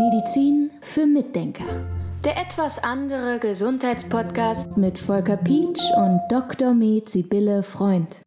Medizin für Mitdenker. Der etwas andere Gesundheitspodcast mit Volker Pietsch und Dr. Med Sibylle Freund.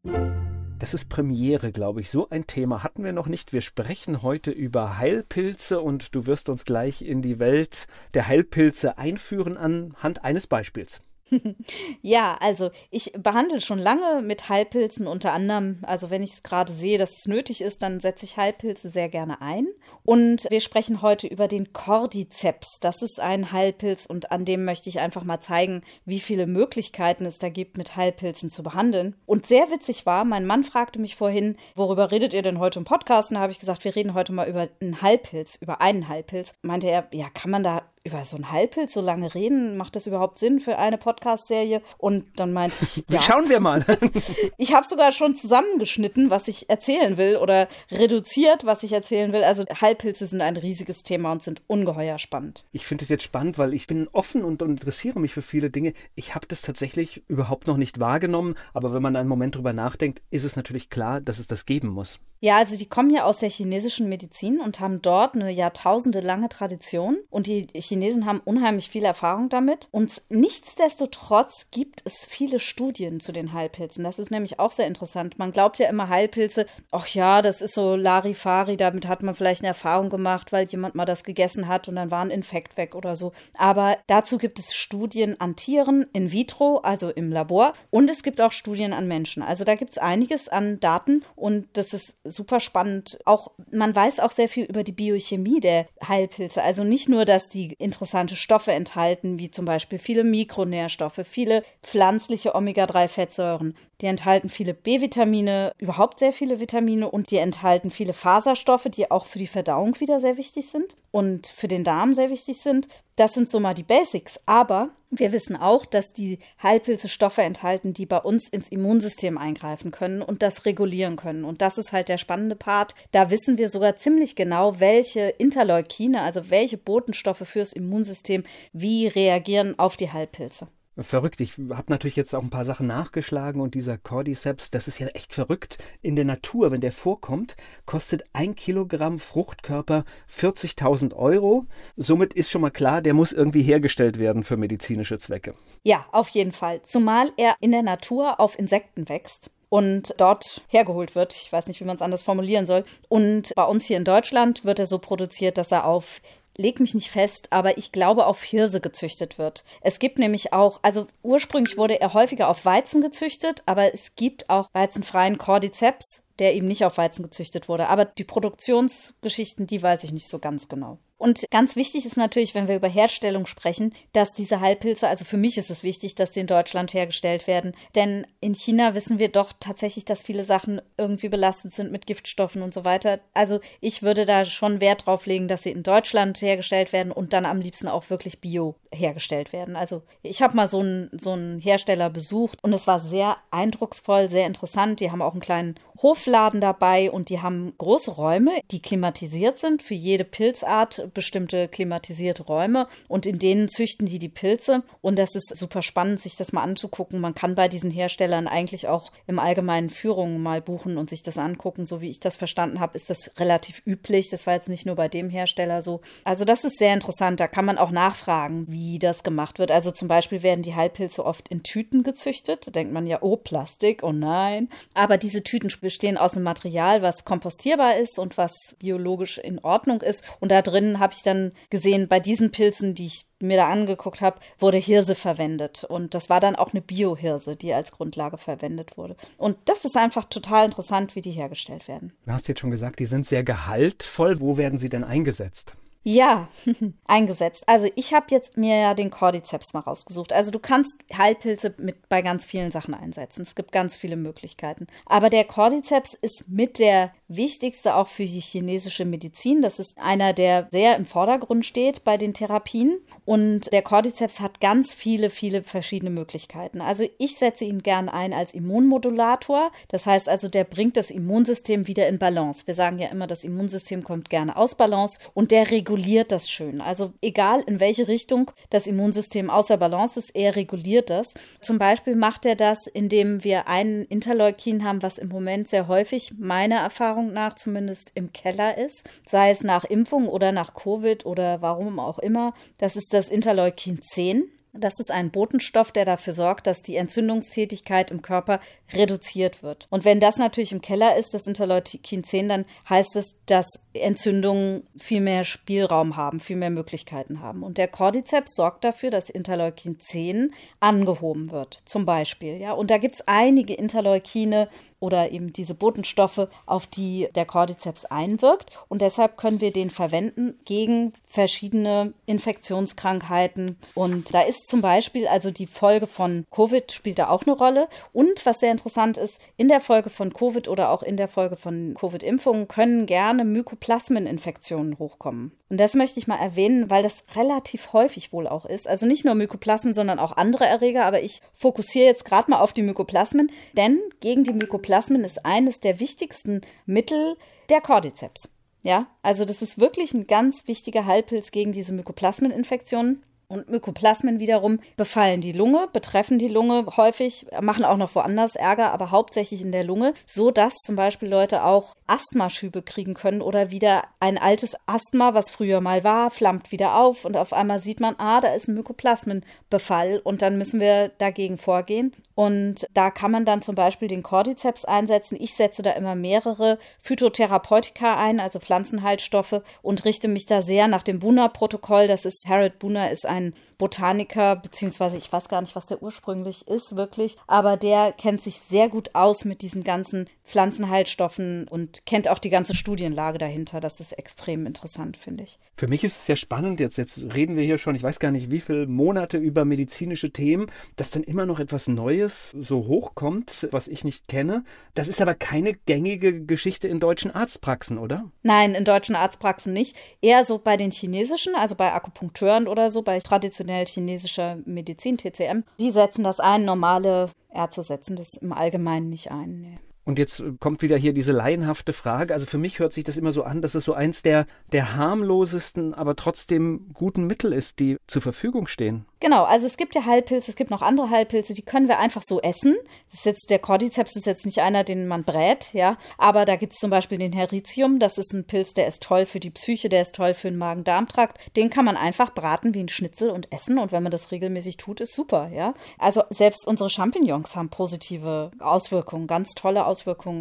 Das ist Premiere, glaube ich. So ein Thema hatten wir noch nicht. Wir sprechen heute über Heilpilze und du wirst uns gleich in die Welt der Heilpilze einführen anhand eines Beispiels. ja, also ich behandle schon lange mit Heilpilzen unter anderem, also wenn ich es gerade sehe, dass es nötig ist, dann setze ich Heilpilze sehr gerne ein. Und wir sprechen heute über den Cordyceps. Das ist ein Heilpilz und an dem möchte ich einfach mal zeigen, wie viele Möglichkeiten es da gibt, mit Heilpilzen zu behandeln. Und sehr witzig war, mein Mann fragte mich vorhin, worüber redet ihr denn heute im Podcast? Und da habe ich gesagt, wir reden heute mal über einen Heilpilz, über einen Heilpilz. Meinte er, ja, kann man da über so einen Heilpilz so lange reden? Macht das überhaupt Sinn für eine Podcast-Serie? Und dann meinte ich, ja. Schauen wir mal. ich habe sogar schon zusammengeschnitten, was ich erzählen will oder reduziert, was ich erzählen will. Also Heilpilze sind ein riesiges Thema und sind ungeheuer spannend. Ich finde es jetzt spannend, weil ich bin offen und, und interessiere mich für viele Dinge. Ich habe das tatsächlich überhaupt noch nicht wahrgenommen, aber wenn man einen Moment drüber nachdenkt, ist es natürlich klar, dass es das geben muss. Ja, also die kommen ja aus der chinesischen Medizin und haben dort eine jahrtausendelange Tradition und die Chinesen haben unheimlich viel Erfahrung damit. Und nichtsdestotrotz gibt es viele Studien zu den Heilpilzen. Das ist nämlich auch sehr interessant. Man glaubt ja immer Heilpilze, ach ja, das ist so Larifari, damit hat man vielleicht eine Erfahrung gemacht, weil jemand mal das gegessen hat und dann war ein Infekt weg oder so. Aber dazu gibt es Studien an Tieren in vitro, also im Labor, und es gibt auch Studien an Menschen. Also da gibt es einiges an Daten und das ist super spannend. Auch man weiß auch sehr viel über die Biochemie der Heilpilze. Also nicht nur, dass die interessante Stoffe enthalten, wie zum Beispiel viele Mikronährstoffe, viele pflanzliche Omega-3-Fettsäuren. Die enthalten viele B-Vitamine, überhaupt sehr viele Vitamine und die enthalten viele Faserstoffe, die auch für die Verdauung wieder sehr wichtig sind und für den Darm sehr wichtig sind. Das sind so mal die Basics. Aber wir wissen auch, dass die Heilpilze Stoffe enthalten, die bei uns ins Immunsystem eingreifen können und das regulieren können. Und das ist halt der spannende Part. Da wissen wir sogar ziemlich genau, welche Interleukine, also welche Botenstoffe fürs Immunsystem, wie reagieren auf die Heilpilze. Verrückt. Ich habe natürlich jetzt auch ein paar Sachen nachgeschlagen und dieser Cordyceps, das ist ja echt verrückt. In der Natur, wenn der vorkommt, kostet ein Kilogramm Fruchtkörper 40.000 Euro. Somit ist schon mal klar, der muss irgendwie hergestellt werden für medizinische Zwecke. Ja, auf jeden Fall. Zumal er in der Natur auf Insekten wächst und dort hergeholt wird. Ich weiß nicht, wie man es anders formulieren soll. Und bei uns hier in Deutschland wird er so produziert, dass er auf leg mich nicht fest, aber ich glaube auf Hirse gezüchtet wird. Es gibt nämlich auch, also ursprünglich wurde er häufiger auf Weizen gezüchtet, aber es gibt auch weizenfreien Cordyceps, der eben nicht auf Weizen gezüchtet wurde. Aber die Produktionsgeschichten, die weiß ich nicht so ganz genau. Und ganz wichtig ist natürlich, wenn wir über Herstellung sprechen, dass diese Heilpilze, also für mich ist es wichtig, dass die in Deutschland hergestellt werden. Denn in China wissen wir doch tatsächlich, dass viele Sachen irgendwie belastet sind mit Giftstoffen und so weiter. Also ich würde da schon Wert drauf legen, dass sie in Deutschland hergestellt werden und dann am liebsten auch wirklich bio hergestellt werden. Also ich habe mal so einen, so einen Hersteller besucht und es war sehr eindrucksvoll, sehr interessant. Die haben auch einen kleinen Hofladen dabei und die haben große Räume, die klimatisiert sind für jede Pilzart bestimmte klimatisierte Räume und in denen züchten die die Pilze und das ist super spannend, sich das mal anzugucken. Man kann bei diesen Herstellern eigentlich auch im Allgemeinen Führungen mal buchen und sich das angucken. So wie ich das verstanden habe, ist das relativ üblich. Das war jetzt nicht nur bei dem Hersteller so. Also das ist sehr interessant. Da kann man auch nachfragen, wie das gemacht wird. Also zum Beispiel werden die Heilpilze oft in Tüten gezüchtet. Da denkt man ja, oh, Plastik, oh nein. Aber diese Tüten bestehen aus einem Material, was kompostierbar ist und was biologisch in Ordnung ist. Und da drin habe ich dann gesehen, bei diesen Pilzen, die ich mir da angeguckt habe, wurde Hirse verwendet. Und das war dann auch eine Biohirse, die als Grundlage verwendet wurde. Und das ist einfach total interessant, wie die hergestellt werden. Du hast jetzt schon gesagt, die sind sehr gehaltvoll. Wo werden sie denn eingesetzt? Ja, eingesetzt. Also ich habe jetzt mir ja den Cordyceps mal rausgesucht. Also du kannst Heilpilze mit bei ganz vielen Sachen einsetzen. Es gibt ganz viele Möglichkeiten. Aber der Cordyceps ist mit der wichtigste auch für die chinesische Medizin. Das ist einer, der sehr im Vordergrund steht bei den Therapien. Und der Cordyceps hat ganz viele, viele verschiedene Möglichkeiten. Also ich setze ihn gern ein als Immunmodulator. Das heißt also, der bringt das Immunsystem wieder in Balance. Wir sagen ja immer, das Immunsystem kommt gerne aus Balance und der reguliert das schön. Also egal in welche Richtung das Immunsystem außer Balance ist, er reguliert das. Zum Beispiel macht er das, indem wir einen Interleukin haben, was im Moment sehr häufig, meiner Erfahrung Übertragung nach zumindest im Keller ist, sei es nach Impfung oder nach Covid oder warum auch immer. Das ist das Interleukin 10. Das ist ein Botenstoff, der dafür sorgt, dass die Entzündungstätigkeit im Körper reduziert wird. Und wenn das natürlich im Keller ist, das Interleukin 10, dann heißt es, dass Entzündungen viel mehr Spielraum haben, viel mehr Möglichkeiten haben. Und der Cordyceps sorgt dafür, dass Interleukin 10 angehoben wird, zum Beispiel. Ja, und da gibt es einige Interleukine oder eben diese Botenstoffe, auf die der Cordyceps einwirkt. Und deshalb können wir den verwenden gegen verschiedene Infektionskrankheiten. Und da ist zum Beispiel also die Folge von Covid spielt da auch eine Rolle. Und was sehr interessant ist, in der Folge von Covid oder auch in der Folge von Covid-Impfungen können gerne Mykoplasmeninfektionen hochkommen. Und das möchte ich mal erwähnen, weil das relativ häufig wohl auch ist. Also nicht nur Mykoplasmen, sondern auch andere Erreger. Aber ich fokussiere jetzt gerade mal auf die Mykoplasmen, denn gegen die Mykoplasmen ist eines der wichtigsten Mittel der Cordyceps. Ja, also das ist wirklich ein ganz wichtiger Heilpilz gegen diese Mykoplasmeninfektionen. Und Mykoplasmen wiederum befallen die Lunge, betreffen die Lunge häufig, machen auch noch woanders Ärger, aber hauptsächlich in der Lunge, so dass zum Beispiel Leute auch Asthmaschübe kriegen können oder wieder ein altes Asthma, was früher mal war, flammt wieder auf und auf einmal sieht man, ah, da ist ein Mykoplasmenbefall und dann müssen wir dagegen vorgehen. Und da kann man dann zum Beispiel den Cordyceps einsetzen. Ich setze da immer mehrere Phytotherapeutika ein, also Pflanzenhaltstoffe und richte mich da sehr nach dem Buna-Protokoll. Das ist, Harold Buna ist ein Botaniker, beziehungsweise ich weiß gar nicht, was der ursprünglich ist, wirklich, aber der kennt sich sehr gut aus mit diesen ganzen Pflanzenheilstoffen und kennt auch die ganze Studienlage dahinter. Das ist extrem interessant, finde ich. Für mich ist es sehr spannend. Jetzt, jetzt reden wir hier schon, ich weiß gar nicht, wie viele Monate über medizinische Themen, dass dann immer noch etwas Neues so hochkommt, was ich nicht kenne. Das ist aber keine gängige Geschichte in deutschen Arztpraxen, oder? Nein, in deutschen Arztpraxen nicht. Eher so bei den chinesischen, also bei Akupunkteuren oder so, bei traditionell chinesischer Medizin, TCM. Die setzen das ein, normale Ärzte setzen das im Allgemeinen nicht ein. Nee. Und jetzt kommt wieder hier diese laienhafte Frage. Also für mich hört sich das immer so an, dass es so eins der, der harmlosesten, aber trotzdem guten Mittel ist, die zur Verfügung stehen. Genau, also es gibt ja Heilpilze, es gibt noch andere Heilpilze, die können wir einfach so essen. Das ist jetzt, der Cordyceps ist jetzt nicht einer, den man brät, ja. Aber da gibt es zum Beispiel den Heritium, das ist ein Pilz, der ist toll für die Psyche, der ist toll für den Magen-Darm-Trakt. Den kann man einfach braten wie ein Schnitzel und essen. Und wenn man das regelmäßig tut, ist super, ja. Also selbst unsere Champignons haben positive Auswirkungen, ganz tolle Auswirkungen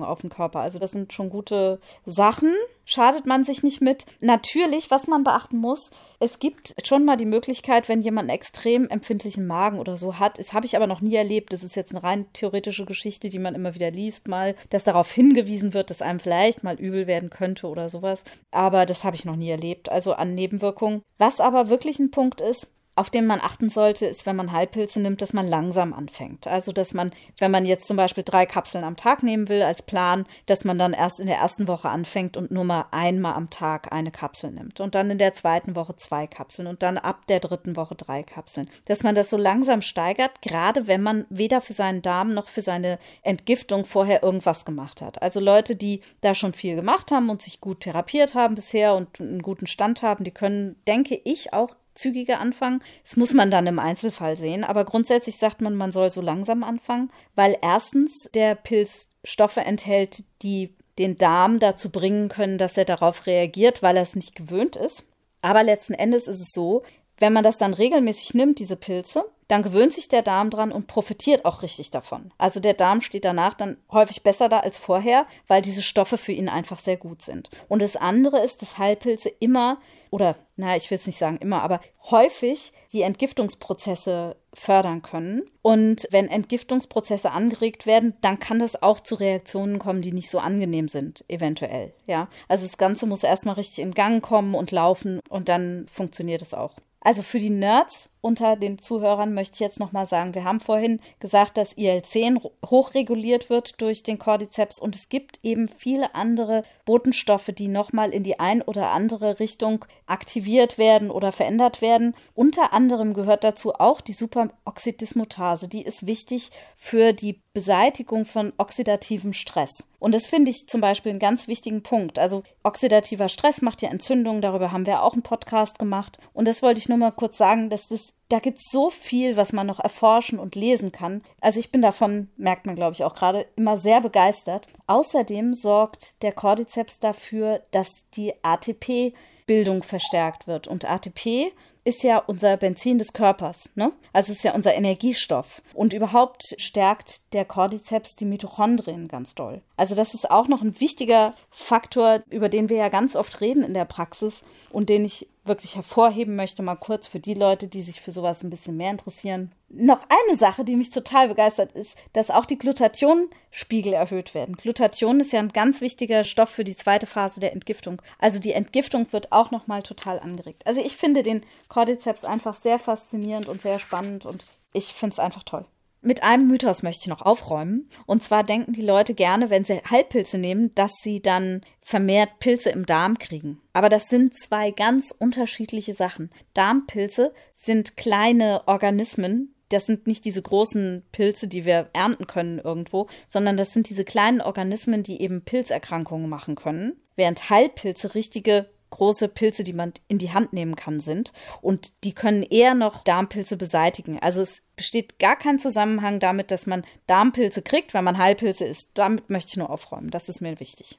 auf den Körper. Also das sind schon gute Sachen schadet man sich nicht mit. Natürlich, was man beachten muss, es gibt schon mal die Möglichkeit, wenn jemand einen extrem empfindlichen Magen oder so hat, das habe ich aber noch nie erlebt, das ist jetzt eine rein theoretische Geschichte, die man immer wieder liest, mal, dass darauf hingewiesen wird, dass einem vielleicht mal übel werden könnte oder sowas. Aber das habe ich noch nie erlebt, also an Nebenwirkungen. Was aber wirklich ein Punkt ist, auf den man achten sollte, ist, wenn man Heilpilze nimmt, dass man langsam anfängt. Also, dass man, wenn man jetzt zum Beispiel drei Kapseln am Tag nehmen will als Plan, dass man dann erst in der ersten Woche anfängt und nur mal einmal am Tag eine Kapsel nimmt. Und dann in der zweiten Woche zwei Kapseln und dann ab der dritten Woche drei Kapseln. Dass man das so langsam steigert, gerade wenn man weder für seinen Darm noch für seine Entgiftung vorher irgendwas gemacht hat. Also Leute, die da schon viel gemacht haben und sich gut therapiert haben bisher und einen guten Stand haben, die können, denke ich, auch zügiger anfangen. Das muss man dann im Einzelfall sehen. Aber grundsätzlich sagt man, man soll so langsam anfangen, weil erstens der Pilz Stoffe enthält, die den Darm dazu bringen können, dass er darauf reagiert, weil er es nicht gewöhnt ist. Aber letzten Endes ist es so, wenn man das dann regelmäßig nimmt, diese Pilze, dann gewöhnt sich der Darm dran und profitiert auch richtig davon. Also der Darm steht danach dann häufig besser da als vorher, weil diese Stoffe für ihn einfach sehr gut sind. Und das andere ist, dass Heilpilze immer oder, naja, ich will es nicht sagen immer, aber häufig die Entgiftungsprozesse fördern können. Und wenn Entgiftungsprozesse angeregt werden, dann kann das auch zu Reaktionen kommen, die nicht so angenehm sind, eventuell. Ja, also das Ganze muss erstmal richtig in Gang kommen und laufen und dann funktioniert es auch. Also für die Nerds unter den Zuhörern möchte ich jetzt nochmal sagen, wir haben vorhin gesagt, dass IL-10 hochreguliert wird durch den Cordyceps und es gibt eben viele andere Botenstoffe, die nochmal in die ein oder andere Richtung aktiviert werden oder verändert werden. Unter anderem gehört dazu auch die Superoxidismutase. Die ist wichtig für die Beseitigung von oxidativem Stress. Und das finde ich zum Beispiel einen ganz wichtigen Punkt. Also oxidativer Stress macht ja Entzündungen, darüber haben wir auch einen Podcast gemacht. Und das wollte ich nur mal kurz sagen, dass das da gibt es so viel, was man noch erforschen und lesen kann. Also ich bin davon, merkt man glaube ich auch gerade, immer sehr begeistert. Außerdem sorgt der Cordyceps dafür, dass die ATP-Bildung verstärkt wird. Und ATP ist ja unser Benzin des Körpers, ne? Also ist ja unser Energiestoff. Und überhaupt stärkt der Cordyceps die Mitochondrien ganz doll. Also das ist auch noch ein wichtiger Faktor, über den wir ja ganz oft reden in der Praxis und den ich wirklich hervorheben möchte, mal kurz für die Leute, die sich für sowas ein bisschen mehr interessieren. Noch eine Sache, die mich total begeistert, ist, dass auch die Glutathionspiegel erhöht werden. Glutathion ist ja ein ganz wichtiger Stoff für die zweite Phase der Entgiftung. Also die Entgiftung wird auch nochmal total angeregt. Also ich finde den Cordyceps einfach sehr faszinierend und sehr spannend und ich finde es einfach toll. Mit einem Mythos möchte ich noch aufräumen. Und zwar denken die Leute gerne, wenn sie Halbpilze nehmen, dass sie dann vermehrt Pilze im Darm kriegen. Aber das sind zwei ganz unterschiedliche Sachen. Darmpilze sind kleine Organismen, das sind nicht diese großen Pilze, die wir ernten können irgendwo, sondern das sind diese kleinen Organismen, die eben Pilzerkrankungen machen können, während Heilpilze richtige große Pilze, die man in die Hand nehmen kann, sind. Und die können eher noch Darmpilze beseitigen. Also es besteht gar kein Zusammenhang damit, dass man Darmpilze kriegt, wenn man Heilpilze isst. Damit möchte ich nur aufräumen. Das ist mir wichtig.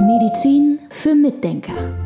Medizin für Mitdenker.